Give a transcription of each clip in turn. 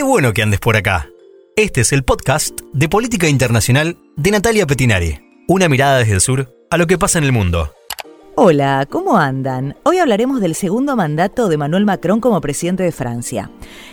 Qué bueno que andes por acá. Este es el podcast de Política Internacional de Natalia Petinari. Una mirada desde el sur a lo que pasa en el mundo. Hola, ¿cómo andan? Hoy hablaremos del segundo mandato de Manuel Macron como presidente de Francia.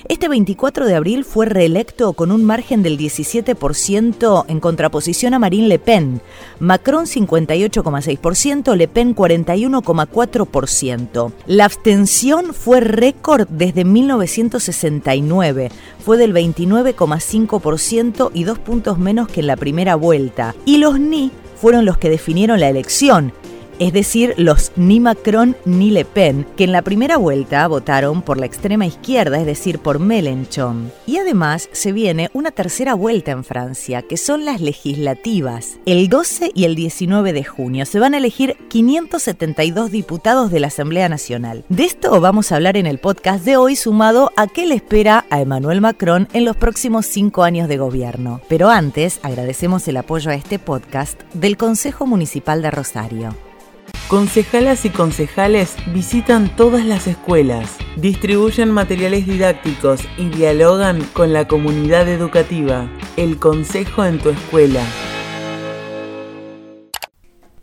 Este 24 de abril fue reelecto con un margen del 17% en contraposición a Marine Le Pen. Macron 58,6%, Le Pen 41,4%. La abstención fue récord desde 1969. Fue del 29,5% y dos puntos menos que en la primera vuelta. Y los ni fueron los que definieron la elección es decir, los ni Macron ni Le Pen, que en la primera vuelta votaron por la extrema izquierda, es decir, por Mélenchon. Y además se viene una tercera vuelta en Francia, que son las legislativas. El 12 y el 19 de junio se van a elegir 572 diputados de la Asamblea Nacional. De esto vamos a hablar en el podcast de hoy, sumado a qué le espera a Emmanuel Macron en los próximos cinco años de gobierno. Pero antes, agradecemos el apoyo a este podcast del Consejo Municipal de Rosario. Concejalas y concejales visitan todas las escuelas, distribuyen materiales didácticos y dialogan con la comunidad educativa. El consejo en tu escuela.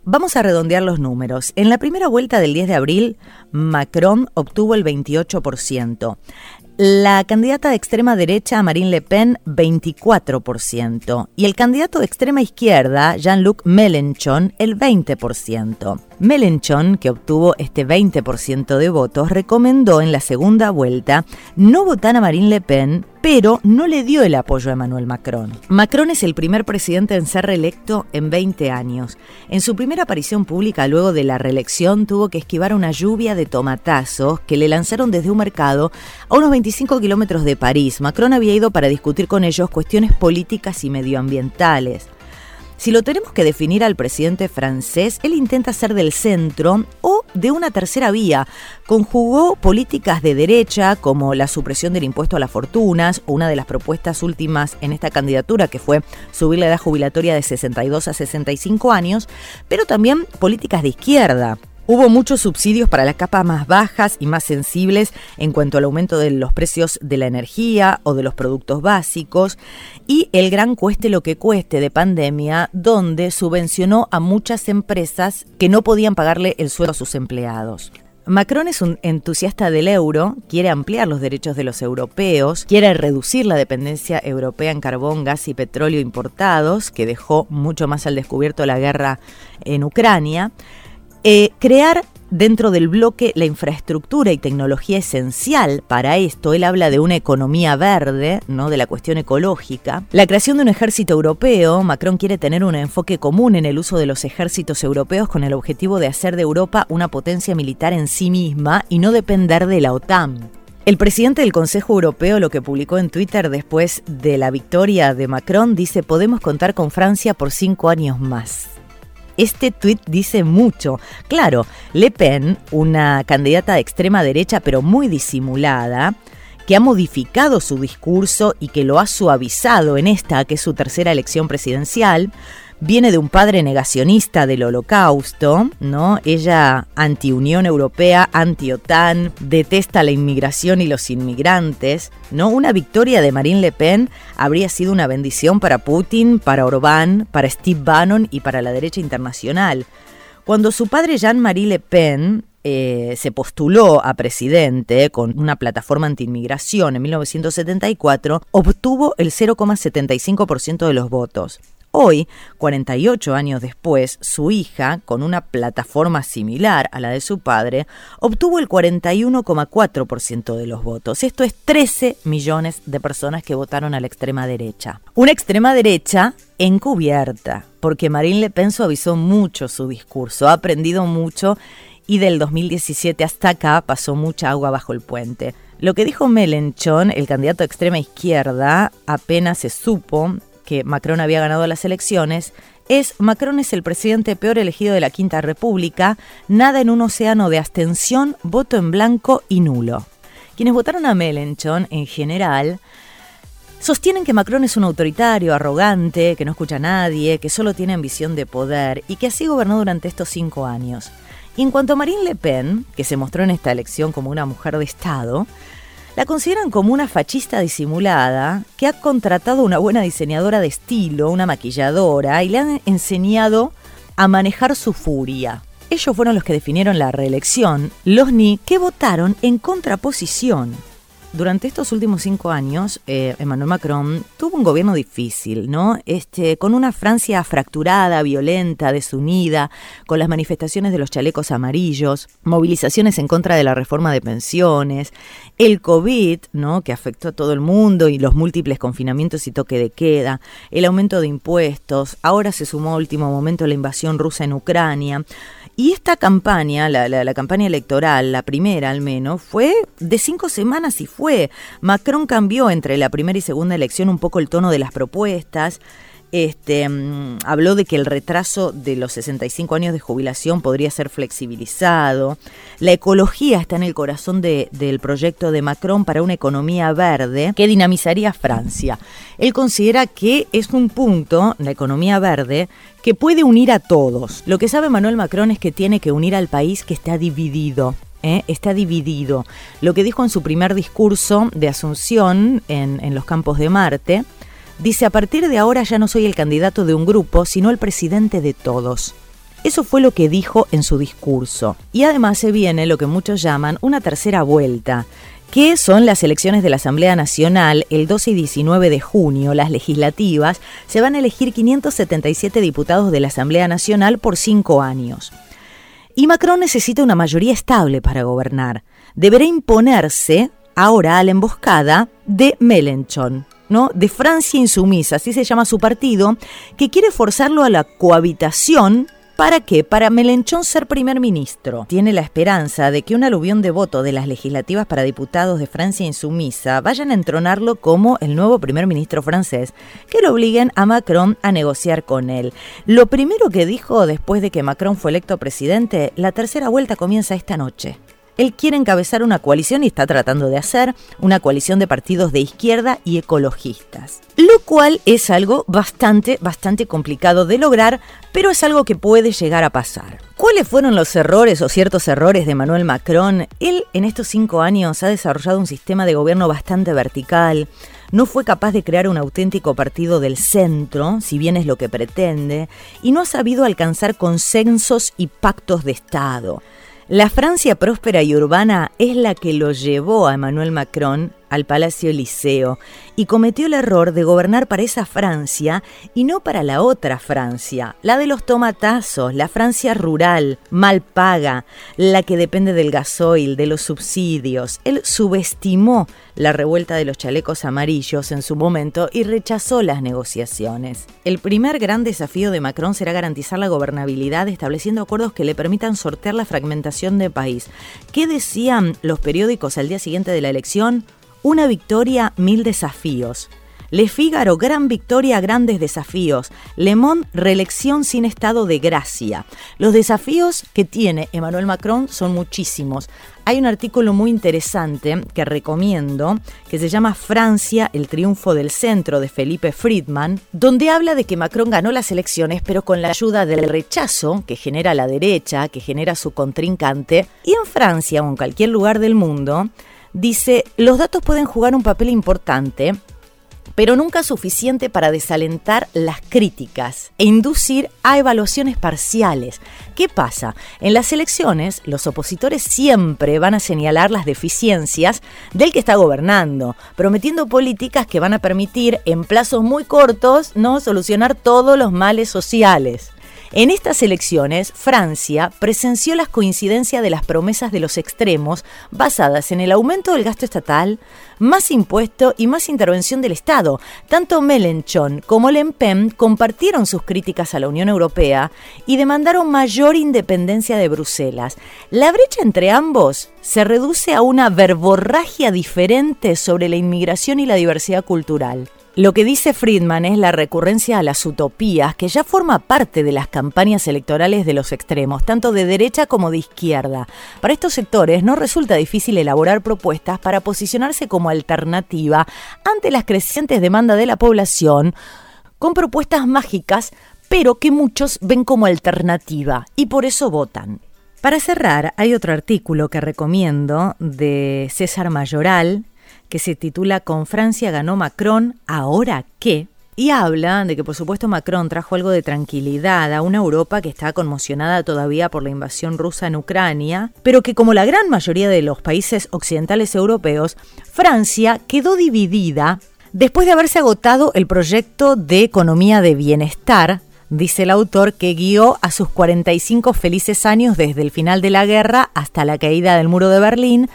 Vamos a redondear los números. En la primera vuelta del 10 de abril, Macron obtuvo el 28%. La candidata de extrema derecha, Marine Le Pen, 24%. Y el candidato de extrema izquierda, Jean-Luc Mélenchon, el 20%. Mélenchon, que obtuvo este 20% de votos, recomendó en la segunda vuelta no votar a Marine Le Pen, pero no le dio el apoyo a Emmanuel Macron. Macron es el primer presidente en ser reelecto en 20 años. En su primera aparición pública luego de la reelección tuvo que esquivar una lluvia de tomatazos que le lanzaron desde un mercado a unos 25 kilómetros de París. Macron había ido para discutir con ellos cuestiones políticas y medioambientales. Si lo tenemos que definir al presidente francés, él intenta ser del centro o de una tercera vía. Conjugó políticas de derecha como la supresión del impuesto a las fortunas, una de las propuestas últimas en esta candidatura que fue subir la edad jubilatoria de 62 a 65 años, pero también políticas de izquierda Hubo muchos subsidios para las capas más bajas y más sensibles en cuanto al aumento de los precios de la energía o de los productos básicos y el gran cueste lo que cueste de pandemia donde subvencionó a muchas empresas que no podían pagarle el sueldo a sus empleados. Macron es un entusiasta del euro, quiere ampliar los derechos de los europeos, quiere reducir la dependencia europea en carbón, gas y petróleo importados, que dejó mucho más al descubierto la guerra en Ucrania. Eh, crear dentro del bloque la infraestructura y tecnología esencial para esto. Él habla de una economía verde, ¿no? de la cuestión ecológica. La creación de un ejército europeo. Macron quiere tener un enfoque común en el uso de los ejércitos europeos con el objetivo de hacer de Europa una potencia militar en sí misma y no depender de la OTAN. El presidente del Consejo Europeo lo que publicó en Twitter después de la victoria de Macron dice podemos contar con Francia por cinco años más. Este tuit dice mucho. Claro, Le Pen, una candidata de extrema derecha pero muy disimulada, que ha modificado su discurso y que lo ha suavizado en esta, que es su tercera elección presidencial, viene de un padre negacionista del holocausto, ¿no? Ella anti-Unión Europea, anti-OTAN, detesta la inmigración y los inmigrantes, ¿no? Una victoria de Marine Le Pen habría sido una bendición para Putin, para Orbán, para Steve Bannon y para la derecha internacional. Cuando su padre Jean-Marie Le Pen eh, se postuló a presidente con una plataforma anti-inmigración en 1974, obtuvo el 0,75% de los votos. Hoy, 48 años después, su hija, con una plataforma similar a la de su padre, obtuvo el 41,4% de los votos. Esto es 13 millones de personas que votaron a la extrema derecha. Una extrema derecha encubierta, porque Marine Le Pen suavizó mucho su discurso, ha aprendido mucho y del 2017 hasta acá pasó mucha agua bajo el puente. Lo que dijo Melenchon, el candidato de extrema izquierda, apenas se supo que Macron había ganado las elecciones es Macron es el presidente peor elegido de la Quinta República, nada en un océano de abstención, voto en blanco y nulo. Quienes votaron a Melenchon en general sostienen que Macron es un autoritario, arrogante, que no escucha a nadie, que solo tiene ambición de poder y que así gobernó durante estos cinco años. Y en cuanto a Marine Le Pen, que se mostró en esta elección como una mujer de Estado, La consideran como una fachista disimulada que ha contratado una buena diseñadora de estilo, una maquilladora, y le han enseñado a manejar su furia. Ellos fueron los que definieron la reelección, los ni que votaron en contraposición durante estos últimos cinco años, eh, Emmanuel Macron tuvo un gobierno difícil, ¿no? Este, con una Francia fracturada, violenta, desunida, con las manifestaciones de los chalecos amarillos, movilizaciones en contra de la reforma de pensiones, el COVID, ¿no? Que afectó a todo el mundo y los múltiples confinamientos y toque de queda, el aumento de impuestos, ahora se sumó a último momento la invasión rusa en Ucrania. Y esta campaña, la, campaña electoral, la primera al menos, fue de cinco semanas y fue. Macron cambió entre la primera y segunda elección un poco el tono de las propuestas. Este, mm, habló de que el retraso de los 65 años de jubilación podría ser flexibilizado. La ecología está en el corazón del proyecto de Macron para una economía verde que dinamizaría Francia. Él considera que es un punto, la economía verde, que puede unir a todos. Lo que sabe Manuel Macron es que tiene que unir al país que está dividido. ¿eh? está dividido. Lo que dijo en su primer discurso de Asunción en, en los campos de Marte, dice, a partir de ahora ya no soy el candidato de un grupo, sino el presidente de todos. Eso fue lo que dijo en su discurso. Y además se viene lo que muchos llaman una tercera vuelta, que son las elecciones de la Asamblea Nacional el 12 y 19 de junio, las legislativas, se van a elegir 577 diputados de la Asamblea Nacional por cinco años. Y Macron necesita una mayoría estable para gobernar. Deberá imponerse ahora a la emboscada de Mélenchon, ¿no? de Francia Insumisa, así se llama su partido, que quiere forzarlo a la cohabitación ¿Para qué? Para Melenchón ser primer ministro. Tiene la esperanza de que un aluvión de voto de las legislativas para diputados de Francia insumisa vayan a entronarlo como el nuevo primer ministro francés, que lo obliguen a Macron a negociar con él. Lo primero que dijo después de que Macron fue electo presidente, la tercera vuelta comienza esta noche. Él quiere encabezar una coalición y está tratando de hacer una coalición de partidos de izquierda y ecologistas. Lo cual es algo bastante, bastante complicado de lograr, pero es algo que puede llegar a pasar. ¿Cuáles fueron los errores o ciertos errores de Manuel Macron? Él en estos cinco años ha desarrollado un sistema de gobierno bastante vertical, no fue capaz de crear un auténtico partido del centro, si bien es lo que pretende, y no ha sabido alcanzar consensos y pactos de Estado. La Francia próspera y urbana es la que lo llevó a Emmanuel Macron al Palacio Liceo y cometió el error de gobernar para esa Francia y no para la otra Francia, la de los tomatazos, la Francia rural, mal paga, la que depende del gasoil, de los subsidios. Él subestimó la revuelta de los chalecos amarillos en su momento y rechazó las negociaciones. El primer gran desafío de Macron será garantizar la gobernabilidad estableciendo acuerdos que le permitan sortear la fragmentación del país. ¿Qué decían los periódicos al día siguiente de la elección? Una victoria, mil desafíos. Le Figaro, gran victoria, grandes desafíos. Le Monde, reelección sin estado de gracia. Los desafíos que tiene Emmanuel Macron son muchísimos. Hay un artículo muy interesante que recomiendo, que se llama Francia, el triunfo del centro de Felipe Friedman, donde habla de que Macron ganó las elecciones, pero con la ayuda del rechazo que genera la derecha, que genera su contrincante. Y en Francia o en cualquier lugar del mundo, dice, los datos pueden jugar un papel importante, pero nunca suficiente para desalentar las críticas e inducir a evaluaciones parciales. ¿Qué pasa? En las elecciones, los opositores siempre van a señalar las deficiencias del que está gobernando, prometiendo políticas que van a permitir en plazos muy cortos no solucionar todos los males sociales. En estas elecciones, Francia presenció las coincidencias de las promesas de los extremos basadas en el aumento del gasto estatal, más impuesto y más intervención del Estado. Tanto Mélenchon como Le Pen compartieron sus críticas a la Unión Europea y demandaron mayor independencia de Bruselas. La brecha entre ambos se reduce a una verborragia diferente sobre la inmigración y la diversidad cultural. Lo que dice Friedman es la recurrencia a las utopías, que ya forma parte de las campañas electorales de los extremos, tanto de derecha como de izquierda. Para estos sectores no resulta difícil elaborar propuestas para posicionarse como alternativa ante las crecientes demandas de la población, con propuestas mágicas, pero que muchos ven como alternativa y por eso votan. Para cerrar, hay otro artículo que recomiendo de César Mayoral, que se titula Con Francia ganó Macron, ¿ahora qué? Y habla de que por supuesto Macron trajo algo de tranquilidad a una Europa que está conmocionada todavía por la invasión rusa en Ucrania, pero que como la gran mayoría de los países occidentales europeos, Francia quedó dividida después de haberse agotado el proyecto de economía de bienestar dice el autor, que guió a sus 45 felices años desde el final de la guerra hasta la caída del muro de Berlín,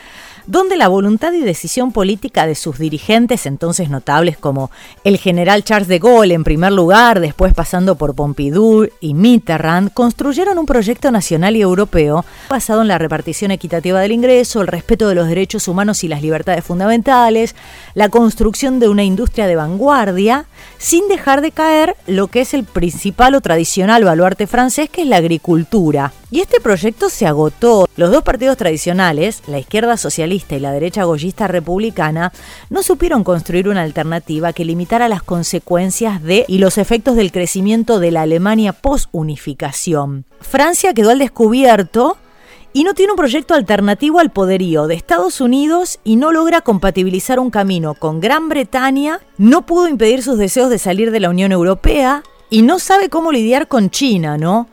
donde la voluntad y decisión política de sus dirigentes, entonces notables como el general Charles de Gaulle en primer lugar, después pasando por Pompidou y Mitterrand, construyeron un proyecto nacional y europeo basado en la repartición equitativa del ingreso, el respeto de los derechos humanos y las libertades fundamentales, la construcción de una industria de vanguardia, sin dejar de caer lo que es el principal o tradicional baluarte francés, que es la agricultura. Y este proyecto se agotó. Los dos partidos tradicionales, la izquierda socialista y la derecha goyista republicana, no supieron construir una alternativa que limitara las consecuencias de y los efectos del crecimiento de la Alemania post-unificación. Francia quedó al descubierto y no tiene un proyecto alternativo al poderío de Estados Unidos y no logra compatibilizar un camino con Gran Bretaña, no pudo impedir sus deseos de salir de la Unión Europea y no sabe cómo lidiar con China, ¿no?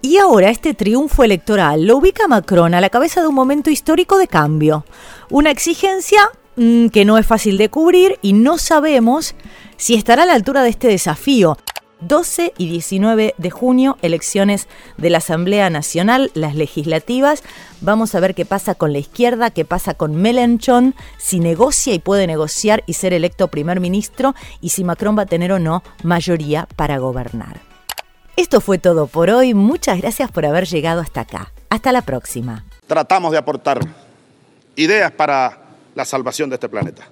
Y ahora este triunfo electoral lo ubica Macron a la cabeza de un momento histórico de cambio. Una exigencia mm, que no es fácil de cubrir y no sabemos si estará a la altura de este desafío. 12 y 19 de junio, elecciones de la Asamblea Nacional, las legislativas. Vamos a ver qué pasa con la izquierda, qué pasa con Melenchon, si negocia y puede negociar y ser electo primer ministro y si Macron va a tener o no mayoría para gobernar. Esto fue todo por hoy. Muchas gracias por haber llegado hasta acá. Hasta la próxima. Tratamos de aportar ideas para la salvación de este planeta.